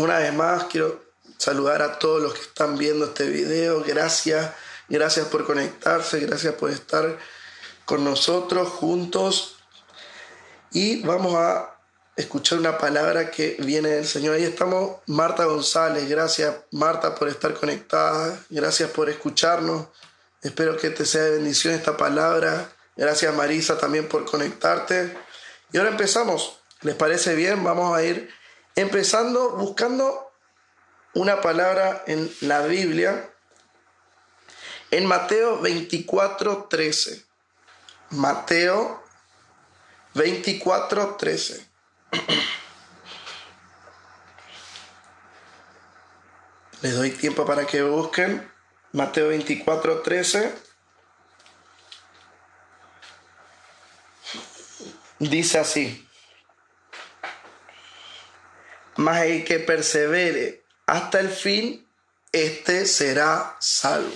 Una vez más quiero saludar a todos los que están viendo este video. Gracias, gracias por conectarse, gracias por estar con nosotros juntos. Y vamos a escuchar una palabra que viene del Señor. Ahí estamos, Marta González. Gracias, Marta, por estar conectada. Gracias por escucharnos. Espero que te sea de bendición esta palabra. Gracias, Marisa, también por conectarte. Y ahora empezamos. ¿Les parece bien? Vamos a ir empezando buscando una palabra en la Biblia. En Mateo 24, 13. Mateo 24, 13. Les doy tiempo para que busquen Mateo 24, 13. Dice así, mas el que persevere hasta el fin, este será salvo.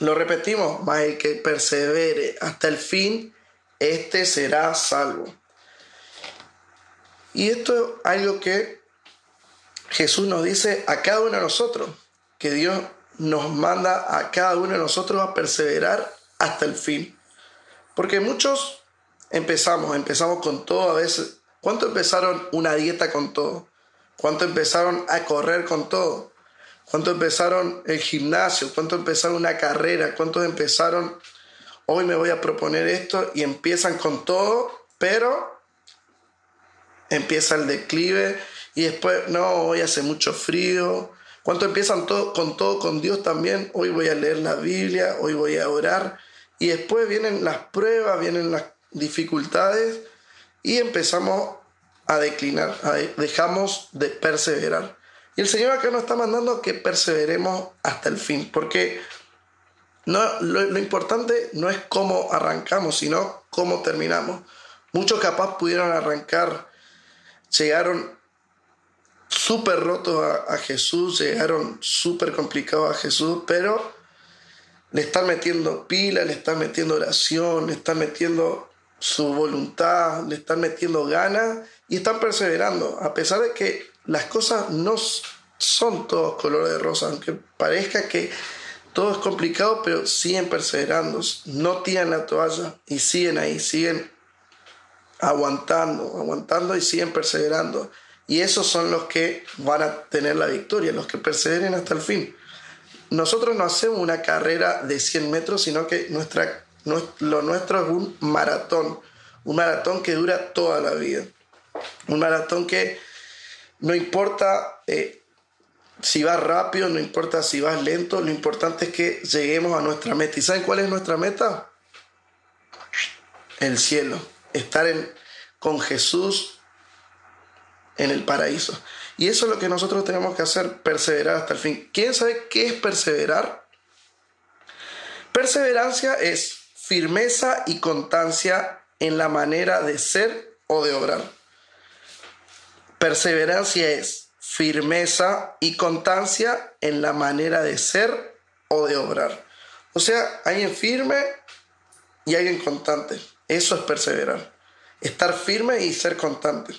Lo repetimos, mas el que persevere hasta el fin, este será salvo. Y esto es algo que Jesús nos dice a cada uno de nosotros, que Dios nos manda a cada uno de nosotros a perseverar hasta el fin. Porque muchos empezamos, empezamos con todo a veces. ¿Cuánto empezaron una dieta con todo? ¿Cuánto empezaron a correr con todo? ¿Cuánto empezaron el gimnasio? ¿Cuánto empezaron una carrera? ¿Cuántos empezaron, hoy me voy a proponer esto y empiezan con todo, pero empieza el declive y después, no, hoy hace mucho frío. ¿Cuánto empiezan todo, con todo con Dios también? Hoy voy a leer la Biblia, hoy voy a orar. Y después vienen las pruebas, vienen las dificultades y empezamos a declinar, dejamos de perseverar. Y el Señor acá nos está mandando que perseveremos hasta el fin, porque no, lo, importante no es cómo arrancamos, sino cómo terminamos. Muchos capaz pudieron arrancar, llegaron súper rotos a, Jesús, llegaron súper complicados a Jesús, pero le están metiendo pila, le están metiendo oración, le están metiendo su voluntad, le están metiendo ganas y están perseverando, a pesar de que las cosas no son todos color de rosa, aunque parezca que todo es complicado, pero siguen perseverando, no tiran la toalla y siguen ahí, siguen aguantando, aguantando y siguen perseverando. Y esos son los que van a tener la victoria, los que perseveren hasta el fin. Nosotros no hacemos una carrera de 100 metros, sino que nuestra lo nuestro es un maratón, un maratón que dura toda la vida. Un maratón que no importa eh, si vas rápido, no importa si vas lento, lo importante es que lleguemos a nuestra meta. ¿Y saben cuál es nuestra meta? El cielo, estar con Jesús en el paraíso. Y eso es lo que nosotros tenemos que hacer, perseverar hasta el fin. ¿Quién sabe qué es perseverar? Perseverancia es firmeza y constancia en la manera de ser o de obrar. Perseverancia es firmeza y constancia en la manera de ser o de obrar. O sea, alguien firme y alguien constante. Eso es perseverar. Estar firme y ser constante.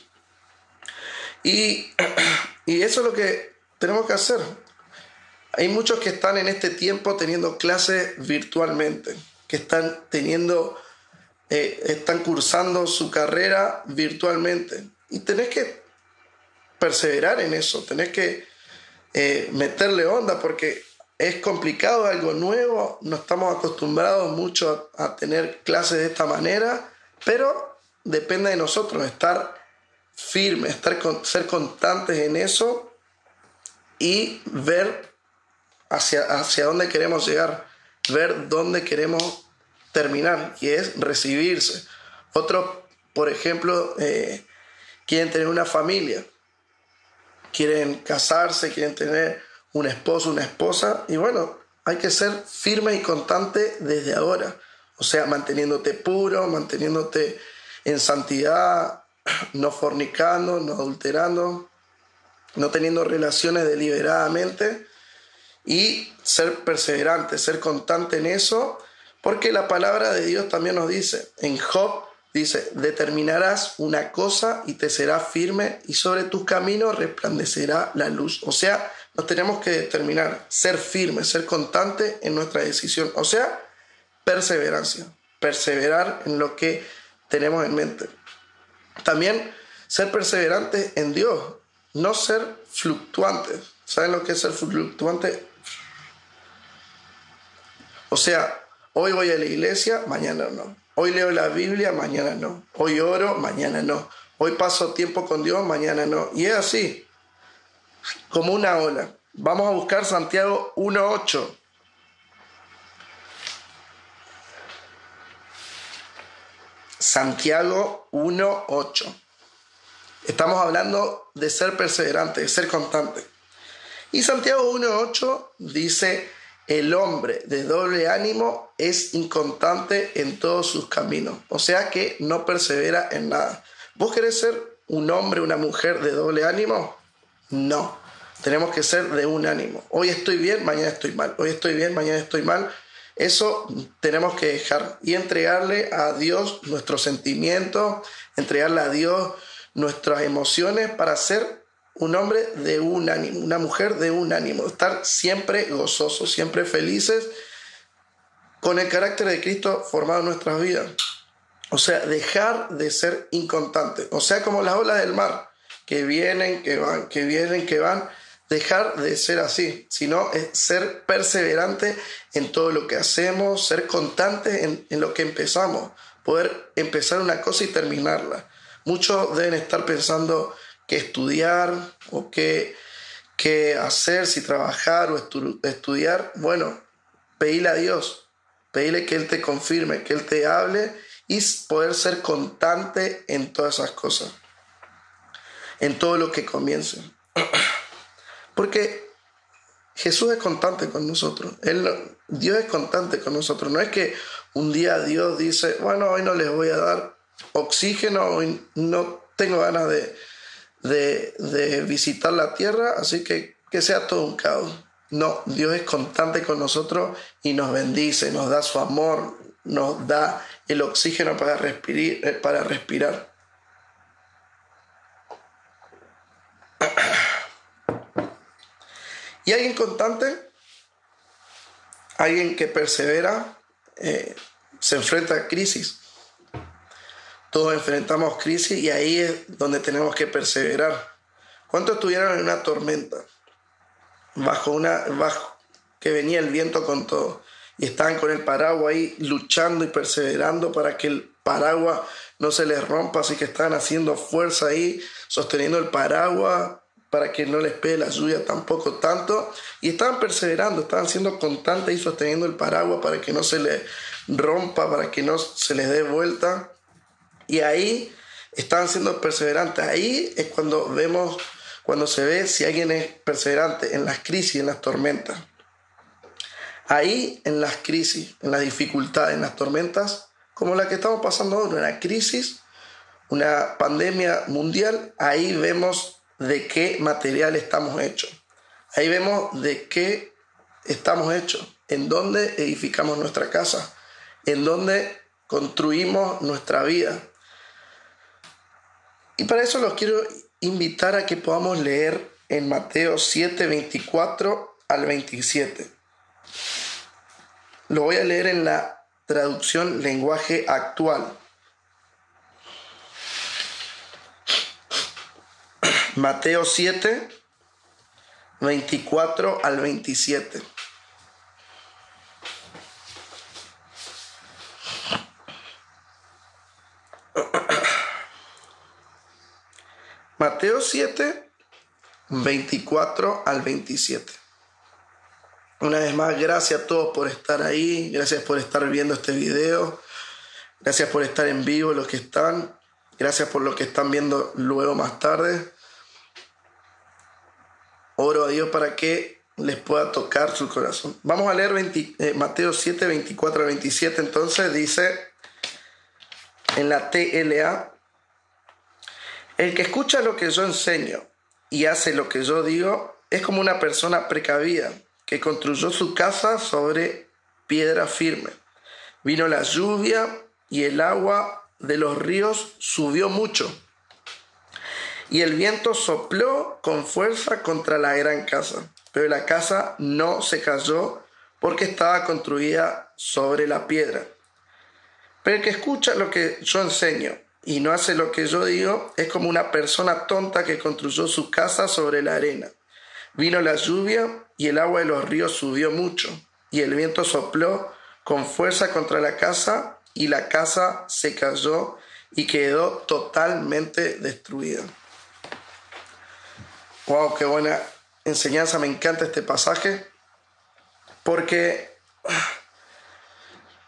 Y, y eso es lo que tenemos que hacer. Hay muchos que están en este tiempo teniendo clases virtualmente que están teniendo, eh, están cursando su carrera virtualmente. Y tenés que perseverar en eso, tenés que eh, meterle onda porque es complicado, algo nuevo, no estamos acostumbrados mucho a, tener clases de esta manera, pero depende de nosotros estar firmes, estar ser constantes en eso y ver hacia, hacia dónde queremos llegar, ver dónde queremos terminar y es recibirse. Otros, por ejemplo, eh, quieren tener una familia, quieren casarse, quieren tener un esposo, una esposa y bueno, hay que ser firme y constante desde ahora. O sea, manteniéndote puro, manteniéndote en santidad, no fornicando, no adulterando, no teniendo relaciones deliberadamente y ser perseverante, ser constante en eso porque la palabra de Dios también nos dice en Job Dice, determinarás una cosa y te será firme y sobre tus caminos resplandecerá la luz. O sea, nos tenemos que determinar, ser firmes, ser constantes en nuestra decisión. O sea, perseverancia, perseverar en lo que tenemos en mente. También ser perseverantes en Dios, no ser fluctuantes. ¿Saben lo que es ser fluctuante? O sea, hoy voy a la iglesia, mañana no. Hoy leo la Biblia, mañana no. Hoy oro, mañana no. Hoy paso tiempo con Dios, mañana no. Y es así, como una ola. Vamos a buscar Santiago 1.8. Santiago 1.8. Estamos hablando de ser perseverante, de ser constante. Y Santiago 1.8 dice, el hombre de doble ánimo es inconstante en todos sus caminos, o sea que no persevera en nada. ¿Vos querés ser un hombre, una mujer de doble ánimo? No, tenemos que ser de un ánimo. Hoy estoy bien, mañana estoy mal. Hoy estoy bien, mañana estoy mal. Eso tenemos que dejar y entregarle a Dios nuestros sentimientos, entregarle a Dios nuestras emociones para ser un hombre de un ánimo, una mujer de un ánimo, estar siempre gozosos, siempre felices, con el carácter de Cristo formado en nuestras vidas. O sea, dejar de ser inconstante. O sea, como las olas del mar, que vienen, que van, que vienen, que van. Dejar de ser así, sino ser perseverante en todo lo que hacemos, ser constante en, en lo que empezamos, poder empezar una cosa y terminarla. Muchos deben estar pensando, qué estudiar o qué, hacer, si trabajar o estudiar, bueno, pedile a Dios, pedile que Él te confirme, que Él te hable y poder ser constante en todas esas cosas, en todo lo que comience. Porque Jesús es constante con nosotros, Él, Dios es constante con nosotros, no es que un día Dios dice, bueno, hoy no les voy a dar oxígeno, hoy no tengo ganas de, de, visitar la tierra, así que que sea todo un caos. No, Dios es constante con nosotros y nos bendice, nos da su amor, nos da el oxígeno para respirar. Eh, para respirar. Y alguien constante, alguien que persevera, eh, se enfrenta a crisis. Todos enfrentamos crisis y ahí es donde tenemos que perseverar. ¿Cuántos estuvieron en una tormenta? Bajo una, bajo, que venía el viento con todo. Y estaban con el paraguas ahí luchando y perseverando para que el paraguas no se les rompa. Así que estaban haciendo fuerza ahí, sosteniendo el paraguas para que no les pegue la lluvia tampoco tanto. Y estaban perseverando, estaban siendo constantes y sosteniendo el paraguas para que no se les rompa, para que no se les dé vuelta. Y ahí están siendo perseverantes. Ahí es cuando vemos, cuando se ve si alguien es perseverante en las crisis, en las tormentas. Ahí en las crisis, en las dificultades, en las tormentas, como la que estamos pasando ahora, una crisis, una pandemia mundial, ahí vemos de qué material estamos hechos. Ahí vemos de qué estamos hechos, en dónde edificamos nuestra casa, en dónde construimos nuestra vida, y para eso los quiero invitar a que podamos leer en Mateo 7, 24 al 27. Lo voy a leer en la traducción lenguaje actual. Mateo 7, 24 al 27. Mateo 7, 24 al 27. Una vez más, gracias a todos por estar ahí, gracias por estar viendo este video, gracias por estar en vivo los que están, gracias por los que están viendo luego más tarde. Oro a Dios para que les pueda tocar su corazón. Vamos a leer eh, Mateo 7, 24 al 27. Entonces dice en la TLA, el que escucha lo que yo enseño y hace lo que yo digo es como una persona precavida que construyó su casa sobre piedra firme. Vino la lluvia y el agua de los ríos subió mucho, y el viento sopló con fuerza contra la gran casa, pero la casa no se cayó porque estaba construida sobre la piedra. Pero el que escucha lo que yo enseño y no hace lo que yo digo es como una persona tonta que construyó su casa sobre la arena. Vino la lluvia y el agua de los ríos subió mucho, y el viento sopló con fuerza contra la casa, y la casa se cayó y quedó totalmente destruida. Wow, qué buena enseñanza, me encanta este pasaje, porque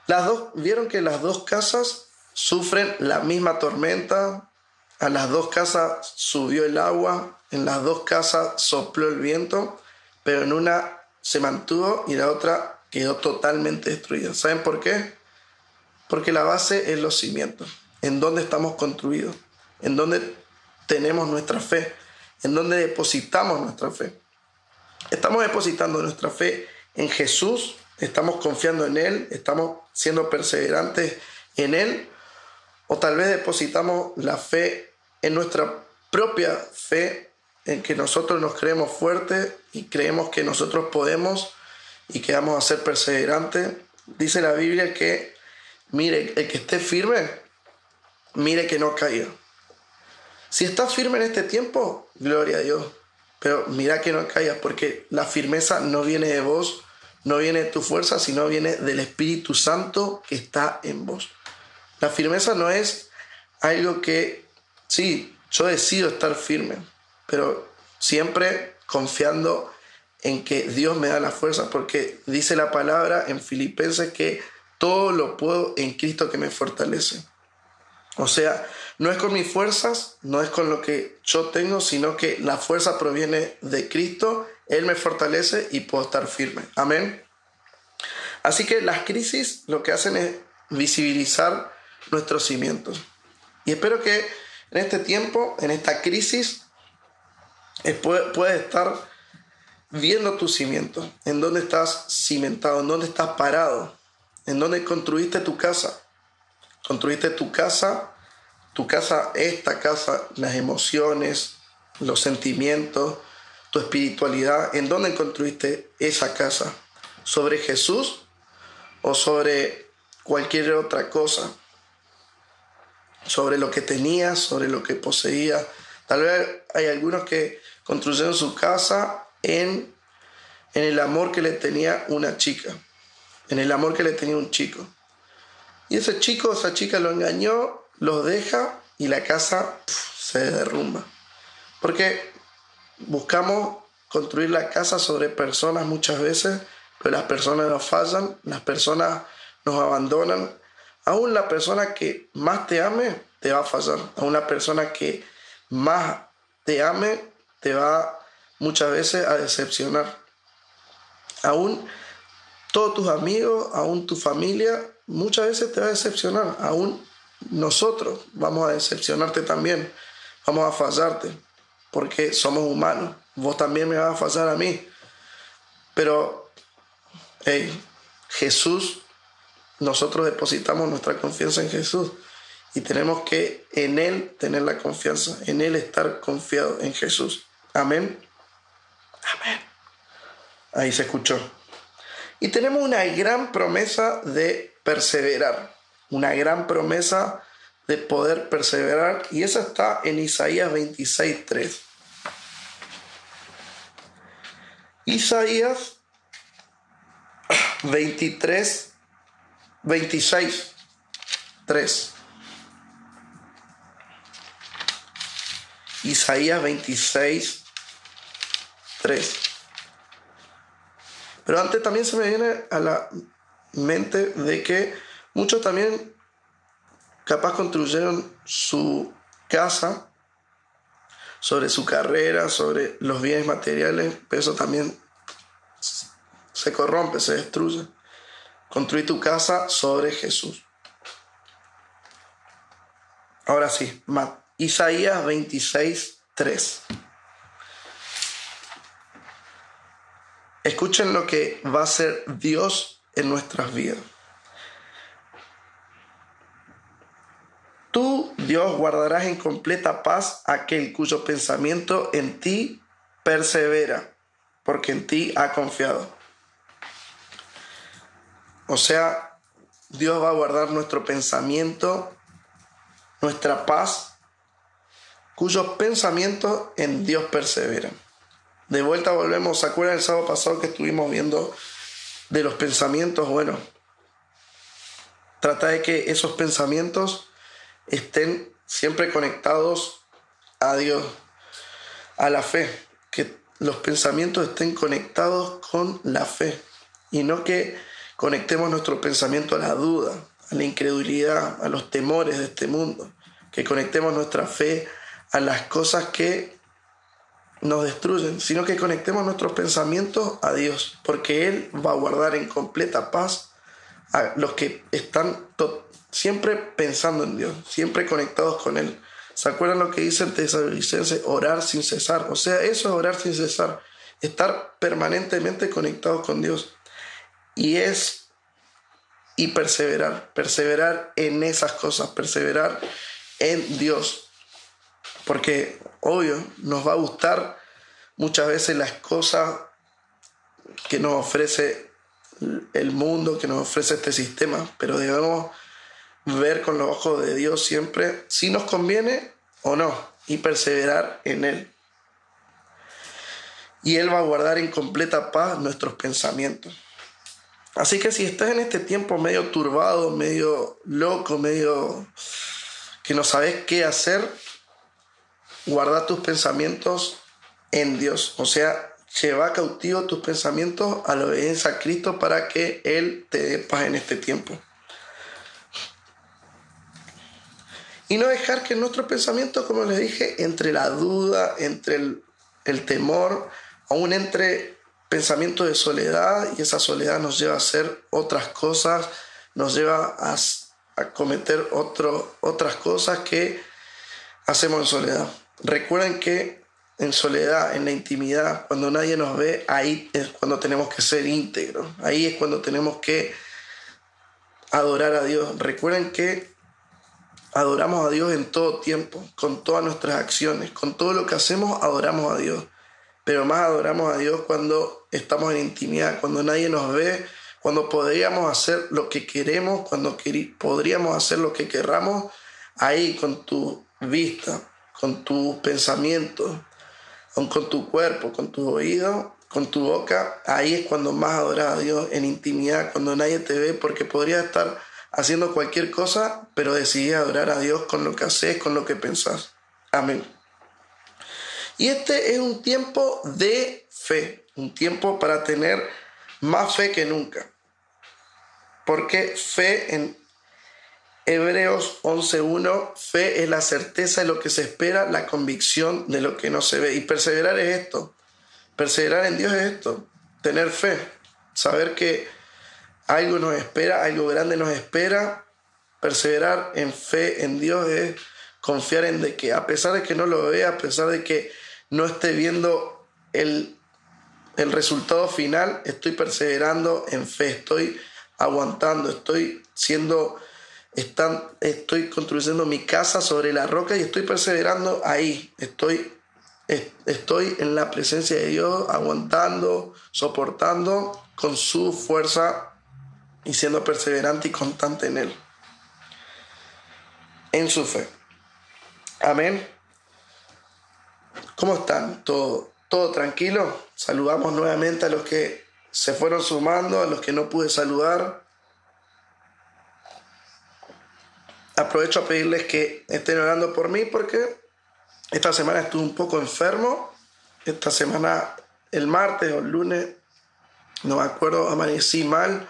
las dos, vieron que las dos casas sufren la misma tormenta, a las dos casas subió el agua, en las dos casas sopló el viento, pero en una se mantuvo y la otra quedó totalmente destruida. ¿Saben por qué? Porque la base es los cimientos, en donde estamos construidos, en donde tenemos nuestra fe, en donde depositamos nuestra fe. Estamos depositando nuestra fe en Jesús, estamos confiando en Él, estamos siendo perseverantes en Él, o tal vez depositamos la fe en nuestra propia fe, en que nosotros nos creemos fuertes y creemos que nosotros podemos y que vamos a ser perseverantes. Dice la Biblia que, mire, el que esté firme, mire que no caiga. Si estás firme en este tiempo, gloria a Dios. Pero mira que no caigas, porque la firmeza no viene de vos, no viene de tu fuerza, sino viene del Espíritu Santo que está en vos. La firmeza no es algo que, sí, yo decido estar firme, pero siempre confiando en que Dios me da la fuerza, porque dice la palabra en Filipenses que todo lo puedo en Cristo que me fortalece. O sea, no es con mis fuerzas, no es con lo que yo tengo, sino que la fuerza proviene de Cristo, Él me fortalece y puedo estar firme. Amén. Así que las crisis lo que hacen es visibilizar nuestros cimientos. Y espero que en este tiempo, en esta crisis, puedes estar viendo tus cimientos, en dónde estás cimentado, en dónde estás parado, en dónde construiste tu casa. Construiste tu casa, tu casa, esta casa, las emociones, los sentimientos, tu espiritualidad, ¿en dónde construiste esa casa? ¿Sobre Jesús o sobre cualquier otra cosa, sobre lo que tenía, sobre lo que poseía. Tal vez hay algunos que construyeron su casa en, en el amor que le tenía una chica, en el amor que le tenía un chico. Y ese chico, esa chica lo engañó, lo deja y la casa se derrumba. Porque buscamos construir la casa sobre personas muchas veces pero las personas nos fallan, las personas nos abandonan. Aún la persona que más te ame te va a fallar. Aún la persona que más te ame te va muchas veces a decepcionar. Aún todos tus amigos, aún tu familia, muchas veces te va a decepcionar. Aún nosotros vamos a decepcionarte también. Vamos a fallarte porque somos humanos. Vos también me vas a fallar a mí. Pero hey, Jesús, nosotros depositamos nuestra confianza en Jesús y tenemos que en Él tener la confianza, en Él estar confiado en Jesús. Amén. Amén. Ahí se escuchó. Y tenemos una gran promesa de perseverar, una gran promesa de poder perseverar y esa está en Isaías 26.3. Isaías 23, 26, 3. Isaías 26, 3. Pero antes también se me viene a la mente de que muchos también capaz construyeron su casa sobre su carrera, sobre los bienes materiales, pero eso también se corrompe, se destruye. Construí tu casa sobre Jesús. Ahora sí, Isaías 26, 3. Escuchen lo que va a hacer Dios en nuestras vidas. Dios guardarás en completa paz aquel cuyo pensamiento en ti persevera, porque en ti ha confiado. O sea, Dios va a guardar nuestro pensamiento, nuestra paz, cuyos pensamientos en Dios perseveran. De vuelta volvemos, ¿se acuerdan el sábado pasado que estuvimos viendo de los pensamientos? Bueno, trata de que esos pensamientos estén siempre conectados a Dios, a la fe, que los pensamientos estén conectados con la fe y no que conectemos nuestro pensamiento a la duda, a la incredulidad, a los temores de este mundo, que conectemos nuestra fe a las cosas que nos destruyen, sino que conectemos nuestros pensamientos a Dios, porque Él va a guardar en completa paz a los que están siempre pensando en Dios, siempre conectados con Él. ¿Se acuerdan lo que dice el tesalonicense? Orar sin cesar. O sea, eso es orar sin cesar. Estar permanentemente conectados con Dios. Y es y perseverar, perseverar en esas cosas, perseverar en Dios. Porque, obvio, nos va a gustar muchas veces las cosas que nos ofrece el mundo, que nos ofrece este sistema, pero debemos ver con los ojos de Dios siempre si nos conviene o no y perseverar en Él. Y Él va a guardar en completa paz nuestros pensamientos. Así que si estás en este tiempo medio turbado, medio loco, medio que no sabes qué hacer, guarda tus pensamientos en Dios. O sea, lleva cautivo tus pensamientos a la obediencia a Cristo para que Él te dé paz en este tiempo. Y no dejar que nuestro pensamiento, como les dije, entre la duda, entre el, el temor, aún entre pensamiento de soledad, y esa soledad nos lleva a hacer otras cosas, nos lleva a, a cometer otro, otras cosas que hacemos en soledad. Recuerden que en soledad, en la intimidad, cuando nadie nos ve, ahí es cuando tenemos que ser íntegros, ahí es cuando tenemos que adorar a Dios. Recuerden que adoramos a Dios en todo tiempo, con todas nuestras acciones, con todo lo que hacemos, adoramos a Dios. Pero más adoramos a Dios cuando estamos en intimidad, cuando nadie nos ve, cuando podríamos hacer lo que queremos, cuando podríamos hacer lo que querramos, ahí con tu vista, con tus pensamientos, con tu cuerpo, con tus oídos, con tu boca, ahí es cuando más adoras a Dios en intimidad, cuando nadie te ve, porque podría estar haciendo cualquier cosa, pero decidí adorar a Dios con lo que haces, con lo que pensás. Amén. Y este es un tiempo de fe, un tiempo para tener más fe que nunca. Porque fe en Hebreos 11.1, fe es la certeza de lo que se espera, la convicción de lo que no se ve. Y perseverar es esto. Perseverar en Dios es esto. Tener fe. Saber que algo nos espera, algo grande nos espera. Perseverar en fe en Dios es confiar en de que a pesar de que no lo vea, a pesar de que no esté viendo el, el resultado final, estoy perseverando en fe, estoy aguantando, estoy siendo, están, estoy construyendo mi casa sobre la roca y estoy perseverando ahí, estoy, estoy en la presencia de Dios, aguantando, soportando con su fuerza y siendo perseverante y constante en Él, en su fe. Amén. ¿Cómo están? ¿Todo, ¿Todo tranquilo? Saludamos nuevamente a los que se fueron sumando, a los que no pude saludar. Aprovecho a pedirles que estén orando por mí porque esta semana estuve un poco enfermo. Esta semana, el martes o el lunes, no me acuerdo, amanecí mal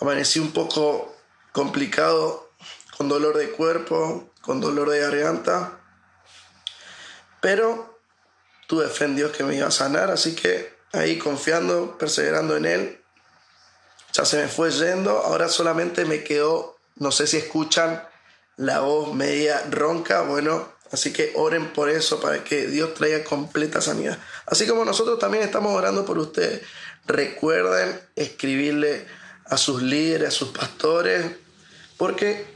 Amanecí un poco complicado, con dolor de cuerpo, con dolor de garganta, pero tuve fe en Dios que me iba a sanar, así que ahí confiando, perseverando en Él, ya se me fue yendo, ahora solamente me quedó, no sé si escuchan la voz media ronca, bueno, así que oren por eso, para que Dios traiga completa sanidad. Así como nosotros también estamos orando por ustedes. Recuerden escribirle a sus líderes, a sus pastores, porque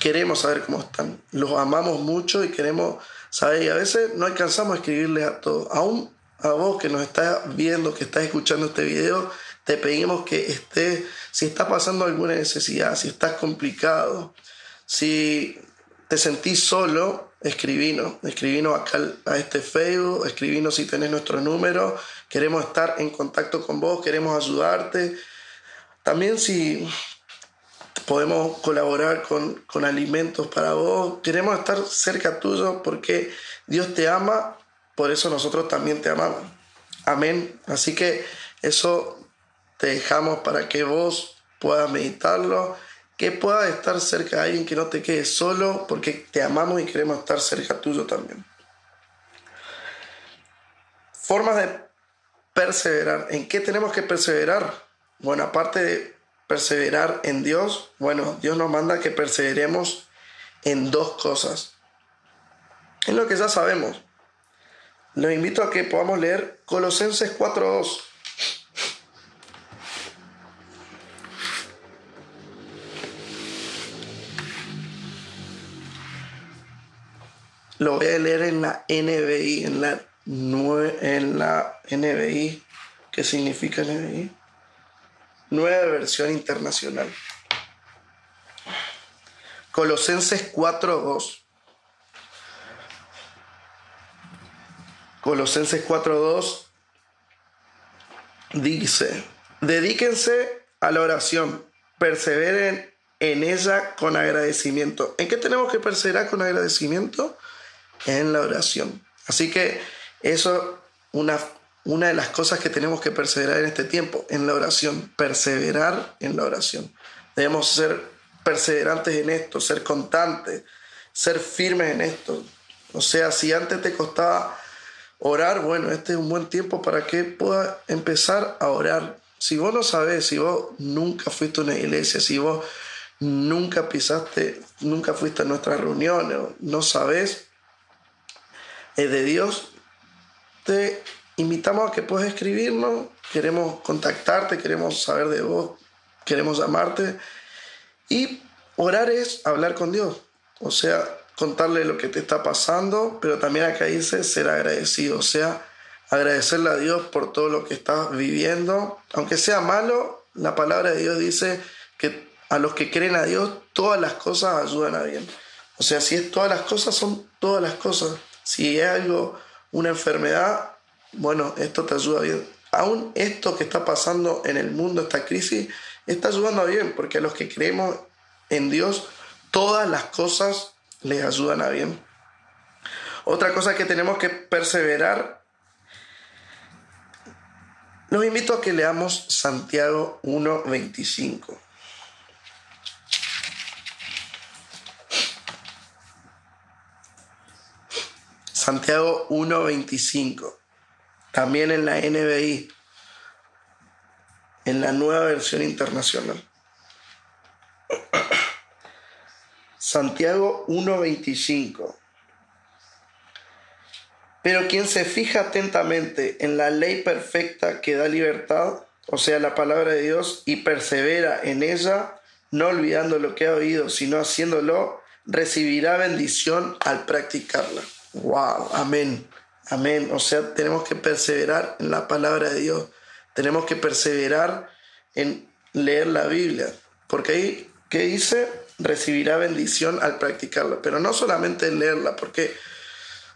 queremos saber cómo están. Los amamos mucho y queremos saber. Y a veces no alcanzamos a escribirles a todos. Aún a vos que nos estás viendo, que estás escuchando este video, te pedimos que estés, si está pasando alguna necesidad, si estás complicado, si te sentís solo, escribinos, escribinos acá a este Facebook, escribinos si tenés nuestro número, queremos estar en contacto con vos, queremos ayudarte. También si podemos colaborar con, con alimentos para vos, queremos estar cerca tuyo porque Dios te ama, por eso nosotros también te amamos. Amén. Así que eso te dejamos para que vos puedas meditarlo que puedas estar cerca de alguien, que no te quedes solo, porque te amamos y queremos estar cerca tuyo también. Formas de perseverar. ¿En qué tenemos que perseverar? Bueno, aparte de perseverar en Dios, bueno, Dios nos manda que perseveremos en dos cosas. Es lo que ya sabemos. Los invito a que podamos leer Colosenses 4.2. Lo voy a leer en la NBI, en la, en la NBI. ¿Qué significa NBI? Nueva versión internacional. Colosenses 4.2. Colosenses 4.2 dice, dedíquense a la oración, perseveren en ella con agradecimiento. ¿En qué tenemos que perseverar con agradecimiento? en la oración. Así que eso una una de las cosas que tenemos que perseverar en este tiempo, en la oración, perseverar en la oración. Debemos ser perseverantes en esto, ser constantes, ser firmes en esto. O sea, si antes te costaba orar, bueno, este es un buen tiempo para que puedas empezar a orar. Si vos no sabes, si vos nunca fuiste a una iglesia, si vos nunca pisaste, nunca fuiste a nuestras reuniones, no sabes, es de Dios, te invitamos a que puedas escribirnos, queremos contactarte, queremos saber de vos, queremos llamarte. Y orar es hablar con Dios, o sea, contarle lo que te está pasando, pero también acá dice ser agradecido, o sea, agradecerle a Dios por todo lo que estás viviendo, aunque sea malo, la palabra de Dios dice que a los que creen a Dios todas las cosas ayudan a bien. O sea, si es todas las cosas, son todas las cosas. Si es algo, una enfermedad, bueno, esto te ayuda bien. Aún esto que está pasando en el mundo, esta crisis, está ayudando bien, porque a los que creemos en Dios, todas las cosas les ayudan a bien. Otra cosa que tenemos que perseverar, los invito a que leamos Santiago 1.25. Santiago 1.25, también en la NBI, en la nueva versión internacional. Santiago 1.25. Pero quien se fija atentamente en la ley perfecta que da libertad, o sea, la palabra de Dios, y persevera en ella, no olvidando lo que ha oído, sino haciéndolo, recibirá bendición al practicarla. Wow, amén, amén. O sea, tenemos que perseverar en la palabra de Dios. Tenemos que perseverar en leer la Biblia. Porque ahí, ¿qué dice? Recibirá bendición al practicarla. Pero no solamente leerla, porque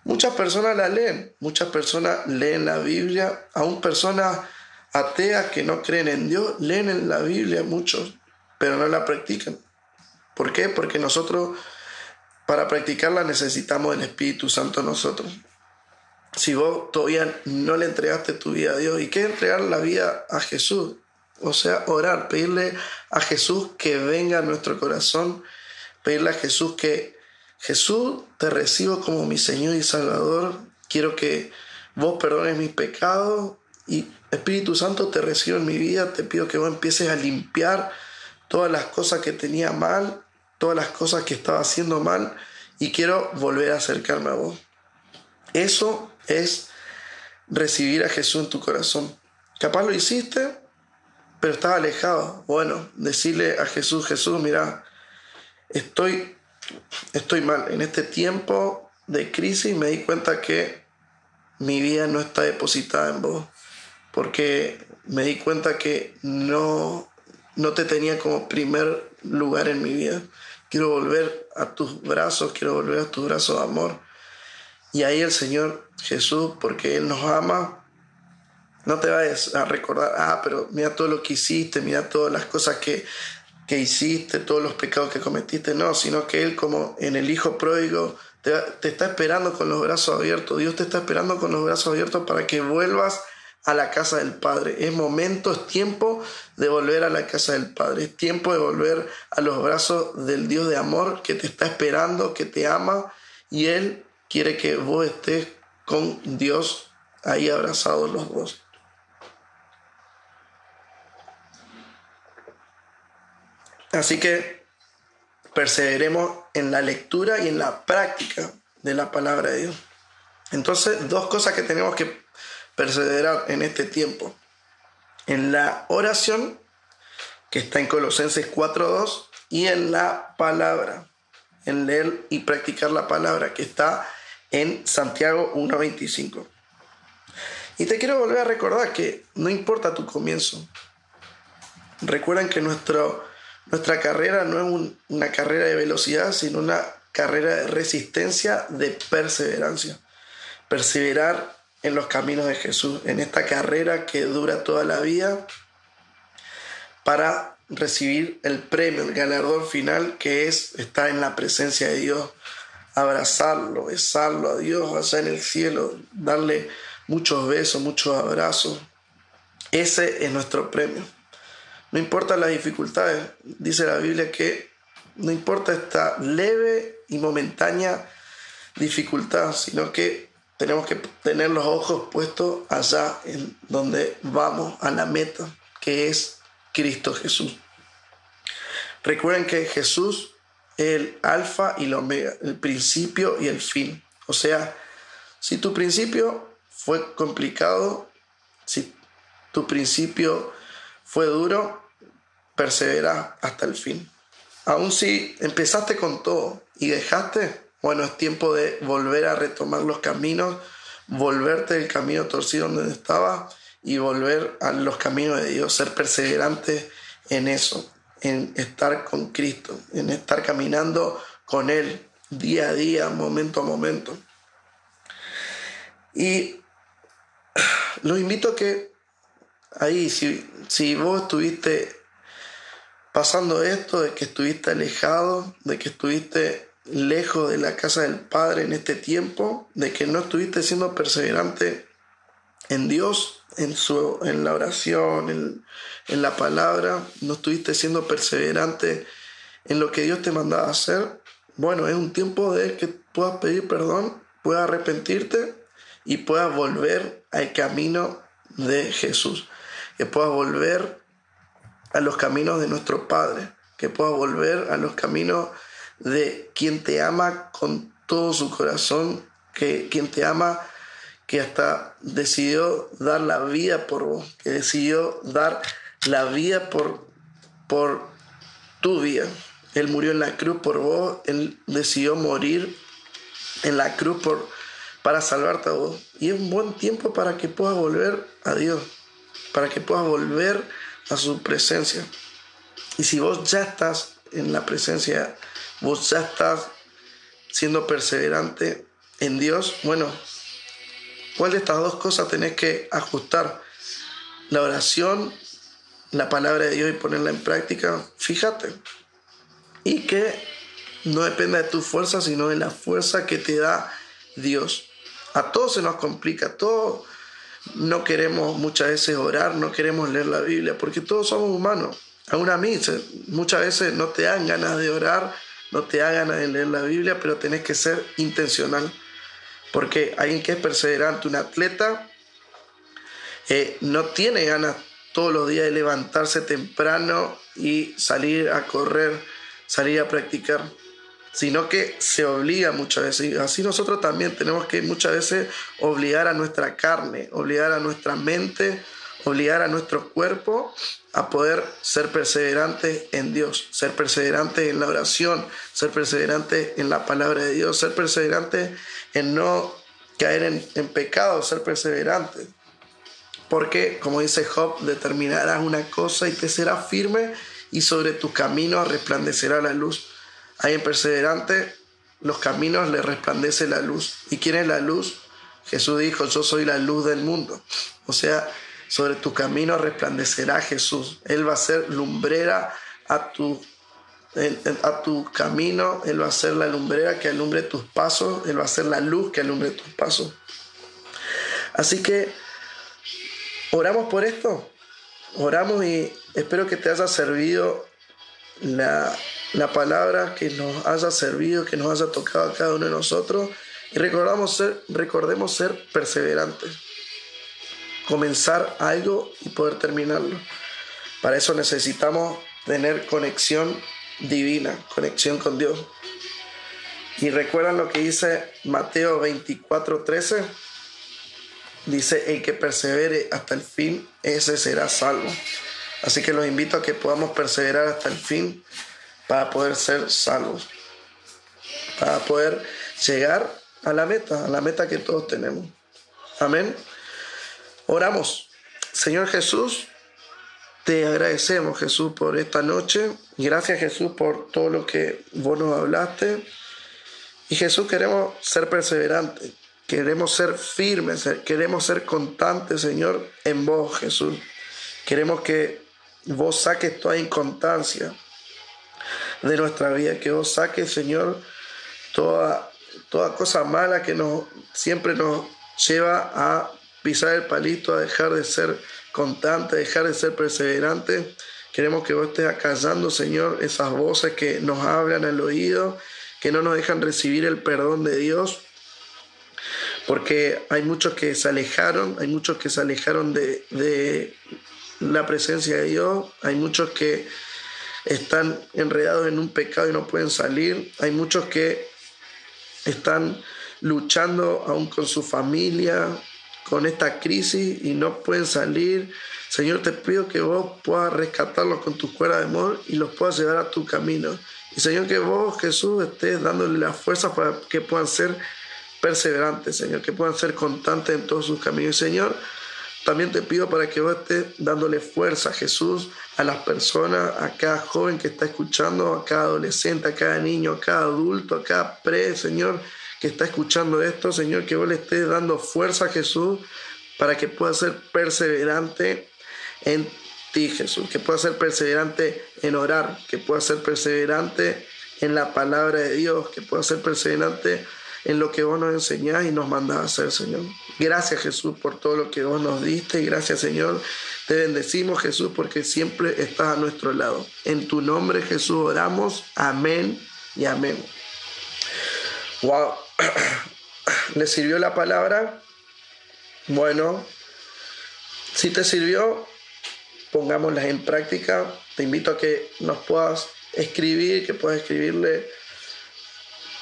muchas personas la leen. Muchas personas leen la Biblia. Aún personas ateas que no creen en Dios leen en la Biblia muchos, pero no la practican. ¿Por qué? Porque nosotros para practicarla necesitamos el Espíritu Santo nosotros. Si vos todavía no le entregaste tu vida a Dios, ¿y qué entregar la vida a Jesús? O sea, orar, pedirle a Jesús que venga a nuestro corazón, pedirle a Jesús que Jesús te recibo como mi Señor y Salvador, quiero que vos perdones mis pecados y Espíritu Santo te recibo en mi vida, te pido que vos empieces a limpiar todas las cosas que tenía mal todas las cosas que estaba haciendo mal y quiero volver a acercarme a vos. Eso es recibir a Jesús en tu corazón. Capaz lo hiciste, pero estás alejado. Bueno, decirle a Jesús, Jesús, mira, estoy estoy mal. En este tiempo de crisis me di cuenta que mi vida no está depositada en vos, porque me di cuenta que no, no te tenía como primer lugar en mi vida. Quiero volver a tus brazos, quiero volver a tus brazos de amor. Y ahí el Señor Jesús, porque Él nos ama, no te vayas a recordar, ah, pero mira todo lo que hiciste, mira todas las cosas que, que hiciste, todos los pecados que cometiste. No, sino que Él como en el Hijo pródigo te, te está esperando con los brazos abiertos. Dios te está esperando con los brazos abiertos para que vuelvas a la casa del Padre. Es momento, es tiempo de volver a la casa del Padre. Es tiempo de volver a los brazos del Dios de amor que te está esperando, que te ama y Él quiere que vos estés con Dios ahí abrazados los dos. Así que perseveremos en la lectura y en la práctica de la palabra de Dios. Entonces, dos cosas que tenemos que perseverar en este tiempo. En la oración, que está en Colosenses 4.2, y en la palabra, en leer y practicar la palabra, que está en Santiago 1.25. Y te quiero volver a recordar que no importa tu comienzo. Recuerden que nuestro, nuestra carrera no es una carrera de velocidad, sino una carrera de resistencia, de perseverancia. Perseverar en los caminos de Jesús, en esta carrera que dura toda la vida para recibir el premio, el ganador final que es estar en la presencia de Dios, abrazarlo, besarlo a Dios allá en el cielo, darle muchos besos, muchos abrazos. Ese es nuestro premio. No importa las dificultades, dice la Biblia que no importa esta leve y momentánea dificultad, sino que tenemos que tener los ojos puestos allá en donde vamos a la meta, que es Cristo Jesús. Recuerden que Jesús es el alfa y el omega, el principio y el fin. O sea, si tu principio fue complicado, si tu principio fue duro, persevera hasta el fin. Aun si empezaste con todo y dejaste, bueno, es tiempo de volver a retomar los caminos, volverte del camino torcido donde estaba y volver a los caminos de Dios, ser perseverante en eso, en estar con Cristo, en estar caminando con Él día a día, momento a momento. Y los invito a que ahí, si, si vos estuviste pasando esto, de que estuviste alejado, de que estuviste lejos de la casa del Padre en este tiempo, de que no estuviste siendo perseverante en Dios, en, su, en la oración, en, en la palabra, no estuviste siendo perseverante en lo que Dios te mandaba hacer, bueno, es un tiempo de que puedas pedir perdón, puedas arrepentirte y puedas volver al camino de Jesús, que puedas volver a los caminos de nuestro Padre, que puedas volver a los caminos de quien te ama con todo su corazón, que quien te ama que hasta decidió dar la vida por vos, que decidió dar la vida por, por tu vida. Él murió en la cruz por vos, Él decidió morir en la cruz por, para salvarte a vos. Y es un buen tiempo para que puedas volver a Dios, para que puedas volver a su presencia. Y si vos ya estás en la presencia vos ya estás siendo perseverante en Dios, bueno, ¿cuál de estas dos cosas tenés que ajustar? La oración, la palabra de Dios y ponerla en práctica, fíjate. Y que no dependa de tu fuerza, sino de la fuerza que te da Dios. A todos se nos complica, todos no queremos muchas veces orar, no queremos leer la Biblia, porque todos somos humanos. Aún a mí muchas veces no te dan ganas de orar, no te hagan de leer la Biblia, pero tenés que ser intencional. Porque alguien que es perseverante, un atleta, eh, no tiene ganas todos los días de levantarse temprano y salir a correr, salir a practicar, sino que se obliga muchas veces. Así nosotros también tenemos que muchas veces obligar a nuestra carne, obligar a nuestra mente, obligar a nuestro cuerpo a poder ser perseverante en Dios, ser perseverante en la oración, ser perseverante en la palabra de Dios, ser perseverante en no caer en, pecado, ser perseverante. Porque, como dice Job, determinarás una cosa y te será firme y sobre tus caminos resplandecerá la luz. Hay en perseverante los caminos le resplandece la luz. ¿Y quién es la luz? Jesús dijo, yo soy la luz del mundo. O sea, sobre tu camino resplandecerá Jesús. Él va a ser lumbrera a tu, a tu camino. Él va a ser la lumbrera que alumbre tus pasos. Él va a ser la luz que alumbre tus pasos. Así que oramos por esto. Oramos y espero que te haya servido la, la palabra, que nos haya servido, que nos haya tocado a cada uno de nosotros. Y recordamos ser, recordemos ser perseverantes comenzar algo y poder terminarlo. Para eso necesitamos tener conexión divina, conexión con Dios. Y recuerdan lo que dice Mateo 24, 13. Dice, el que persevere hasta el fin, ese será salvo. Así que los invito a que podamos perseverar hasta el fin para poder ser salvos. Para poder llegar a la meta, a la meta que todos tenemos. Amén. Oramos. Señor Jesús, te agradecemos Jesús por esta noche. Gracias Jesús por todo lo que vos nos hablaste. Y Jesús queremos ser perseverantes, queremos ser firmes, queremos ser constantes Señor en vos Jesús. Queremos que vos saques toda inconstancia de nuestra vida, que vos saques Señor toda, toda cosa mala que nos, siempre nos lleva a pisar el palito, a dejar de ser constante, dejar de ser perseverante. Queremos que vos estés acallando, Señor, esas voces que nos hablan al oído, que no nos dejan recibir el perdón de Dios. Porque hay muchos que se alejaron, hay muchos que se alejaron de, de la presencia de Dios, hay muchos que están enredados en un pecado y no pueden salir, hay muchos que están luchando aún con su familia, con esta crisis y no pueden salir. Señor, te pido que vos puedas rescatarlos con tu cuerda de amor y los puedas llevar a tu camino. Y Señor, que vos, Jesús, estés dándole la fuerza para que puedan ser perseverantes, Señor, que puedan ser constantes en todos sus caminos. Señor, también te pido para que vos estés dándole fuerza, Jesús, a las personas, a cada joven que está escuchando, a cada adolescente, a cada niño, a cada adulto, a cada pre, Señor que está escuchando esto, Señor, que vos le estés dando fuerza a Jesús para que pueda ser perseverante en ti, Jesús, que pueda ser perseverante en orar, que pueda ser perseverante en la palabra de Dios, que pueda ser perseverante en lo que vos nos enseñás y nos mandás a hacer, Señor. Gracias, Jesús, por todo lo que vos nos diste. Gracias, Señor. Te bendecimos, Jesús, porque siempre estás a nuestro lado. En tu nombre, Jesús, oramos. Amén y amén. Wow. ¿Le sirvió la palabra? Bueno, si te sirvió, pongámoslas en práctica. Te invito a que nos puedas escribir, que puedas escribirle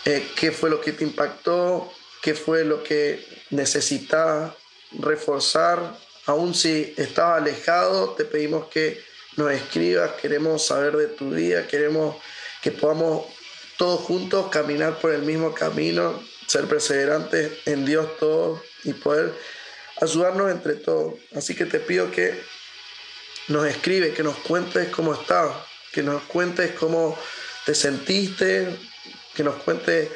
eh, qué fue lo que te impactó, qué fue lo que necesitas reforzar. Aún si estabas alejado, te pedimos que nos escribas, queremos saber de tu día, queremos que podamos todos juntos caminar por el mismo camino, ser perseverantes en Dios todos y poder ayudarnos entre todos. Así que te pido que nos escribes, que nos cuentes cómo estás, que nos cuentes cómo te sentiste, que nos cuentes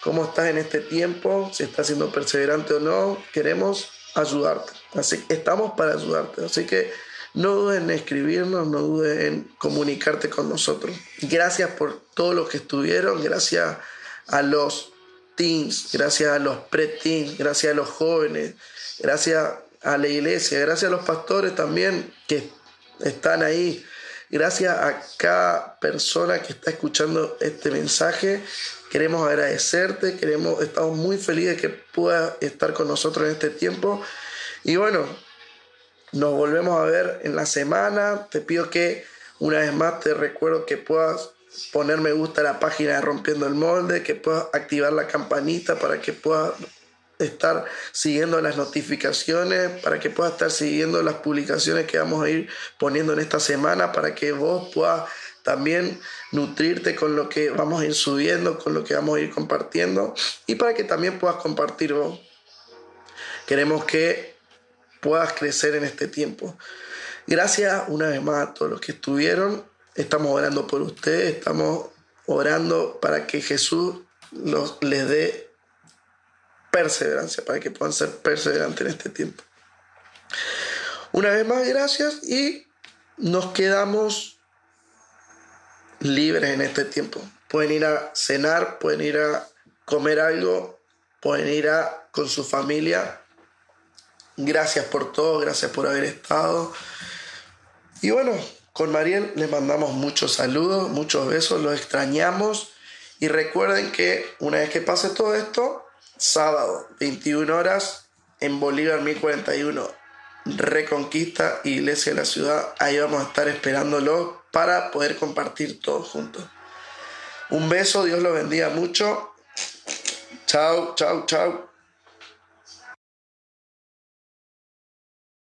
cómo estás en este tiempo, si estás siendo perseverante o no. Queremos ayudarte. Así estamos para ayudarte. Así que no dudes en escribirnos, no dudes en comunicarte con nosotros. Gracias por todos los que estuvieron, gracias a los teens, gracias a los pre-teens, gracias a los jóvenes, gracias a la iglesia, gracias a los pastores también que están ahí. Gracias a cada persona que está escuchando este mensaje. Queremos agradecerte, queremos, estamos muy felices de que puedas estar con nosotros en este tiempo. Y bueno, nos volvemos a ver en la semana. Te pido que una vez más te recuerdo que puedas poner me gusta a la página de Rompiendo el Molde, que puedas activar la campanita para que puedas estar siguiendo las notificaciones, para que puedas estar siguiendo las publicaciones que vamos a ir poniendo en esta semana, para que vos puedas también nutrirte con lo que vamos a ir subiendo, con lo que vamos a ir compartiendo y para que también puedas compartir vos. Queremos que puedas crecer en este tiempo. Gracias una vez más a todos los que estuvieron. Estamos orando por ustedes, estamos orando para que Jesús los, les dé perseverancia, para que puedan ser perseverantes en este tiempo. Una vez más, gracias y nos quedamos libres en este tiempo. Pueden ir a cenar, pueden ir a comer algo, pueden ir a con su familia. Gracias por todo, gracias por haber estado. Y bueno, con Mariel les mandamos muchos saludos, muchos besos, los extrañamos. Y recuerden que una vez que pase todo esto, sábado, 21 horas, en Bolívar 1041, Reconquista, Iglesia de la Ciudad. Ahí vamos a estar esperándolo para poder compartir todos juntos. Un beso, Dios los bendiga mucho. Chao, chao, chao.